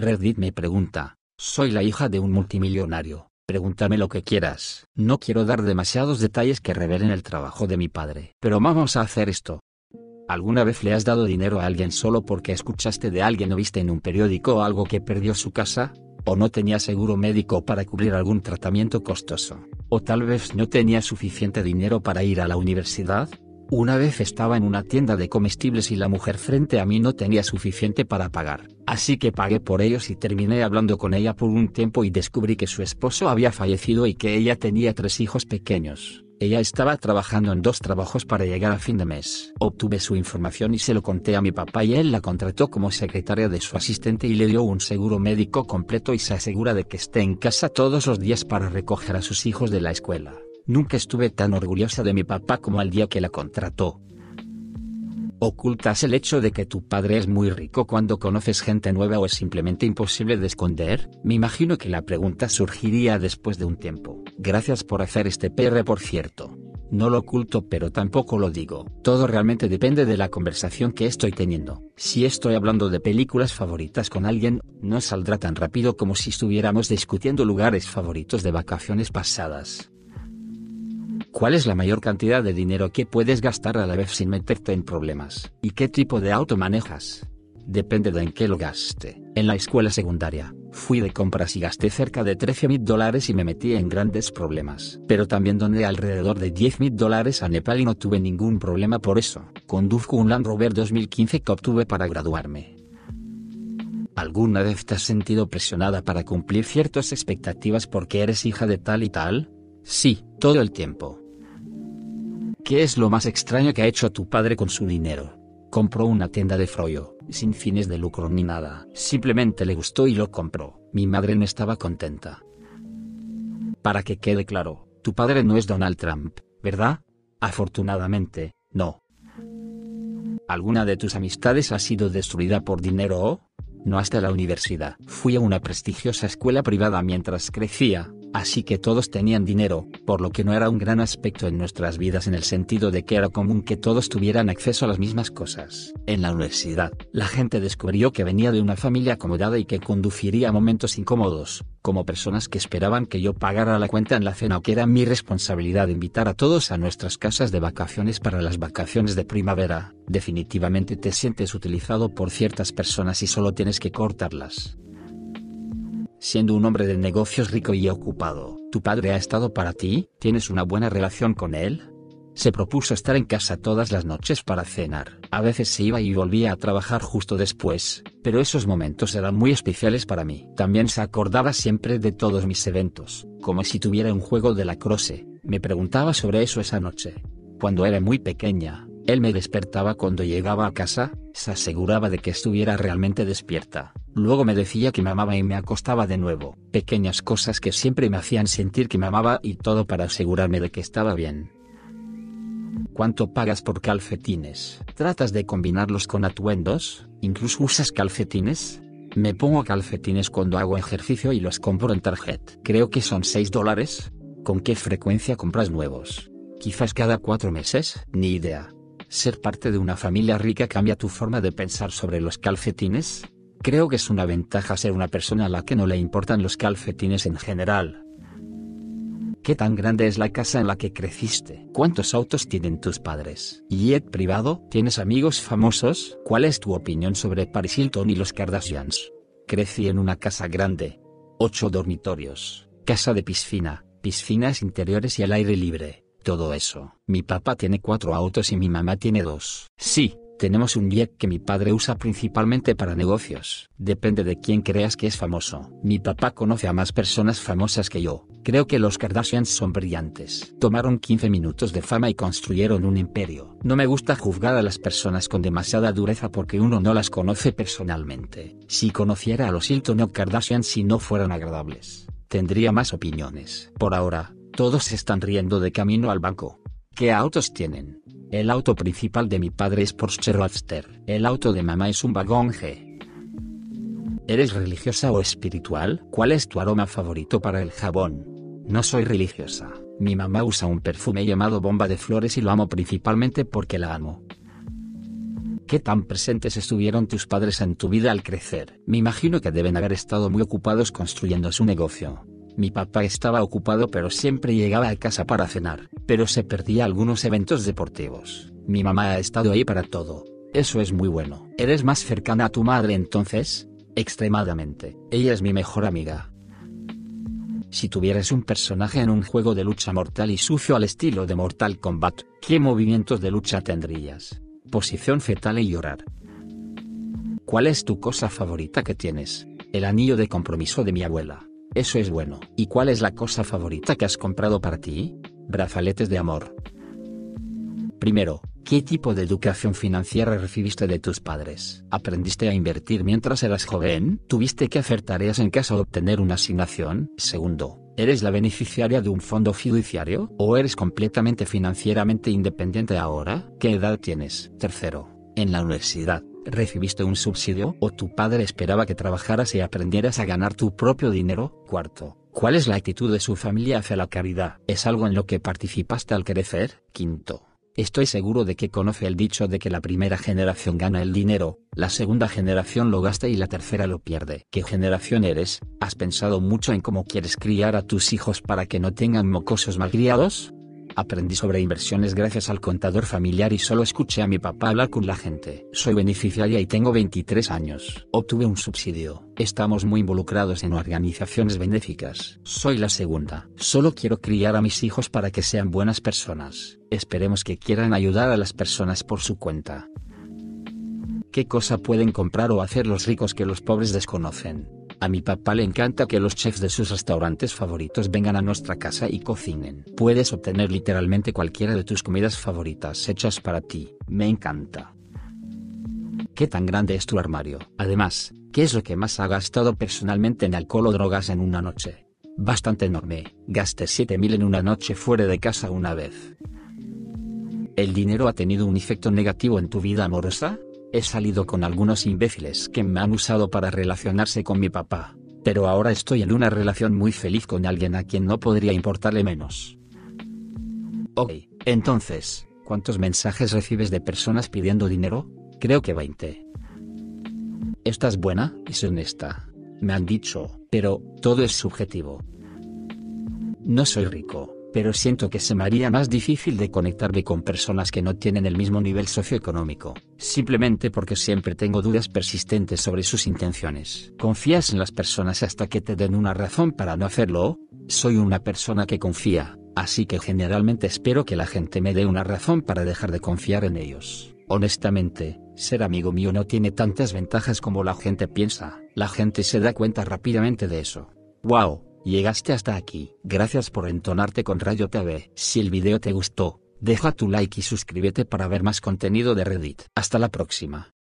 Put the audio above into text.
Reddit me pregunta, soy la hija de un multimillonario, pregúntame lo que quieras. No quiero dar demasiados detalles que revelen el trabajo de mi padre. Pero vamos a hacer esto. ¿Alguna vez le has dado dinero a alguien solo porque escuchaste de alguien o viste en un periódico algo que perdió su casa? ¿O no tenía seguro médico para cubrir algún tratamiento costoso? ¿O tal vez no tenía suficiente dinero para ir a la universidad? Una vez estaba en una tienda de comestibles y la mujer frente a mí no tenía suficiente para pagar, así que pagué por ellos y terminé hablando con ella por un tiempo y descubrí que su esposo había fallecido y que ella tenía tres hijos pequeños. Ella estaba trabajando en dos trabajos para llegar a fin de mes. Obtuve su información y se lo conté a mi papá y él la contrató como secretaria de su asistente y le dio un seguro médico completo y se asegura de que esté en casa todos los días para recoger a sus hijos de la escuela. Nunca estuve tan orgullosa de mi papá como el día que la contrató. ¿Ocultas el hecho de que tu padre es muy rico cuando conoces gente nueva o es simplemente imposible de esconder? Me imagino que la pregunta surgiría después de un tiempo. Gracias por hacer este PR por cierto. No lo oculto pero tampoco lo digo. Todo realmente depende de la conversación que estoy teniendo. Si estoy hablando de películas favoritas con alguien, no saldrá tan rápido como si estuviéramos discutiendo lugares favoritos de vacaciones pasadas. ¿Cuál es la mayor cantidad de dinero que puedes gastar a la vez sin meterte en problemas? ¿Y qué tipo de auto manejas? Depende de en qué lo gaste. En la escuela secundaria, fui de compras y gasté cerca de 13 mil dólares y me metí en grandes problemas. Pero también doné alrededor de 10 mil dólares a Nepal y no tuve ningún problema por eso. Conduzco un Land Rover 2015 que obtuve para graduarme. ¿Alguna vez te has sentido presionada para cumplir ciertas expectativas porque eres hija de tal y tal? Sí, todo el tiempo. ¿Qué es lo más extraño que ha hecho tu padre con su dinero? Compró una tienda de frollo, sin fines de lucro ni nada. Simplemente le gustó y lo compró. Mi madre no estaba contenta. Para que quede claro, tu padre no es Donald Trump, ¿verdad? Afortunadamente, no. ¿Alguna de tus amistades ha sido destruida por dinero o? No hasta la universidad. Fui a una prestigiosa escuela privada mientras crecía, Así que todos tenían dinero, por lo que no era un gran aspecto en nuestras vidas en el sentido de que era común que todos tuvieran acceso a las mismas cosas. En la universidad, la gente descubrió que venía de una familia acomodada y que conduciría momentos incómodos, como personas que esperaban que yo pagara la cuenta en la cena o que era mi responsabilidad invitar a todos a nuestras casas de vacaciones para las vacaciones de primavera. Definitivamente te sientes utilizado por ciertas personas y solo tienes que cortarlas. Siendo un hombre de negocios rico y ocupado, ¿tu padre ha estado para ti? ¿Tienes una buena relación con él? Se propuso estar en casa todas las noches para cenar. A veces se iba y volvía a trabajar justo después, pero esos momentos eran muy especiales para mí. También se acordaba siempre de todos mis eventos, como si tuviera un juego de la croce. Me preguntaba sobre eso esa noche. Cuando era muy pequeña, él me despertaba cuando llegaba a casa, se aseguraba de que estuviera realmente despierta. Luego me decía que me amaba y me acostaba de nuevo. Pequeñas cosas que siempre me hacían sentir que me amaba y todo para asegurarme de que estaba bien. ¿Cuánto pagas por calcetines? ¿Tratas de combinarlos con atuendos? ¿Incluso usas calcetines? Me pongo calcetines cuando hago ejercicio y los compro en Target. Creo que son 6 dólares. ¿Con qué frecuencia compras nuevos? Quizás cada cuatro meses, ni idea. ¿Ser parte de una familia rica cambia tu forma de pensar sobre los calcetines? Creo que es una ventaja ser una persona a la que no le importan los calcetines en general. ¿Qué tan grande es la casa en la que creciste? ¿Cuántos autos tienen tus padres? ¿Jet privado? ¿Tienes amigos famosos? ¿Cuál es tu opinión sobre Paris Hilton y los Kardashians? Crecí en una casa grande. Ocho dormitorios, casa de piscina, piscinas interiores y al aire libre todo eso. Mi papá tiene cuatro autos y mi mamá tiene dos. Sí, tenemos un jet que mi padre usa principalmente para negocios. Depende de quién creas que es famoso. Mi papá conoce a más personas famosas que yo. Creo que los Kardashians son brillantes. Tomaron 15 minutos de fama y construyeron un imperio. No me gusta juzgar a las personas con demasiada dureza porque uno no las conoce personalmente. Si conociera a los Hilton o Kardashians si no fueran agradables, tendría más opiniones. Por ahora, todos están riendo de camino al banco. ¿Qué autos tienen? El auto principal de mi padre es Porsche Roadster. El auto de mamá es un vagón G. ¿Eres religiosa o espiritual? ¿Cuál es tu aroma favorito para el jabón? No soy religiosa. Mi mamá usa un perfume llamado bomba de flores y lo amo principalmente porque la amo. ¿Qué tan presentes estuvieron tus padres en tu vida al crecer? Me imagino que deben haber estado muy ocupados construyendo su negocio. Mi papá estaba ocupado pero siempre llegaba a casa para cenar, pero se perdía algunos eventos deportivos. Mi mamá ha estado ahí para todo. Eso es muy bueno. ¿Eres más cercana a tu madre entonces? Extremadamente. Ella es mi mejor amiga. Si tuvieras un personaje en un juego de lucha mortal y sucio al estilo de Mortal Kombat, ¿qué movimientos de lucha tendrías? Posición fetal y llorar. ¿Cuál es tu cosa favorita que tienes? El anillo de compromiso de mi abuela. Eso es bueno. ¿Y cuál es la cosa favorita que has comprado para ti? Brazaletes de amor. Primero, ¿qué tipo de educación financiera recibiste de tus padres? ¿Aprendiste a invertir mientras eras joven? ¿Tuviste que hacer tareas en casa o obtener una asignación? Segundo, ¿eres la beneficiaria de un fondo fiduciario? ¿O eres completamente financieramente independiente ahora? ¿Qué edad tienes? Tercero, en la universidad, ¿recibiste un subsidio o tu padre esperaba que trabajaras y aprendieras a ganar tu propio dinero? Cuarto, ¿cuál es la actitud de su familia hacia la caridad? ¿Es algo en lo que participaste al crecer? Quinto, Estoy seguro de que conoce el dicho de que la primera generación gana el dinero, la segunda generación lo gasta y la tercera lo pierde. ¿Qué generación eres? ¿Has pensado mucho en cómo quieres criar a tus hijos para que no tengan mocosos malcriados? Aprendí sobre inversiones gracias al contador familiar y solo escuché a mi papá hablar con la gente. Soy beneficiaria y tengo 23 años. Obtuve un subsidio. Estamos muy involucrados en organizaciones benéficas. Soy la segunda. Solo quiero criar a mis hijos para que sean buenas personas. Esperemos que quieran ayudar a las personas por su cuenta. ¿Qué cosa pueden comprar o hacer los ricos que los pobres desconocen? A mi papá le encanta que los chefs de sus restaurantes favoritos vengan a nuestra casa y cocinen. Puedes obtener literalmente cualquiera de tus comidas favoritas hechas para ti. Me encanta. ¿Qué tan grande es tu armario? Además, ¿qué es lo que más ha gastado personalmente en alcohol o drogas en una noche? Bastante enorme. Gasté 7000 en una noche fuera de casa una vez. ¿El dinero ha tenido un efecto negativo en tu vida amorosa? He salido con algunos imbéciles que me han usado para relacionarse con mi papá, pero ahora estoy en una relación muy feliz con alguien a quien no podría importarle menos. Ok, entonces, ¿cuántos mensajes recibes de personas pidiendo dinero? Creo que 20. ¿Estás buena? Es honesta. Me han dicho, pero, todo es subjetivo. No soy rico pero siento que se me haría más difícil de conectarme con personas que no tienen el mismo nivel socioeconómico, simplemente porque siempre tengo dudas persistentes sobre sus intenciones. ¿Confías en las personas hasta que te den una razón para no hacerlo? Soy una persona que confía, así que generalmente espero que la gente me dé una razón para dejar de confiar en ellos. Honestamente, ser amigo mío no tiene tantas ventajas como la gente piensa, la gente se da cuenta rápidamente de eso. ¡Wow! Llegaste hasta aquí. Gracias por entonarte con Rayo TV. Si el video te gustó, deja tu like y suscríbete para ver más contenido de Reddit. Hasta la próxima.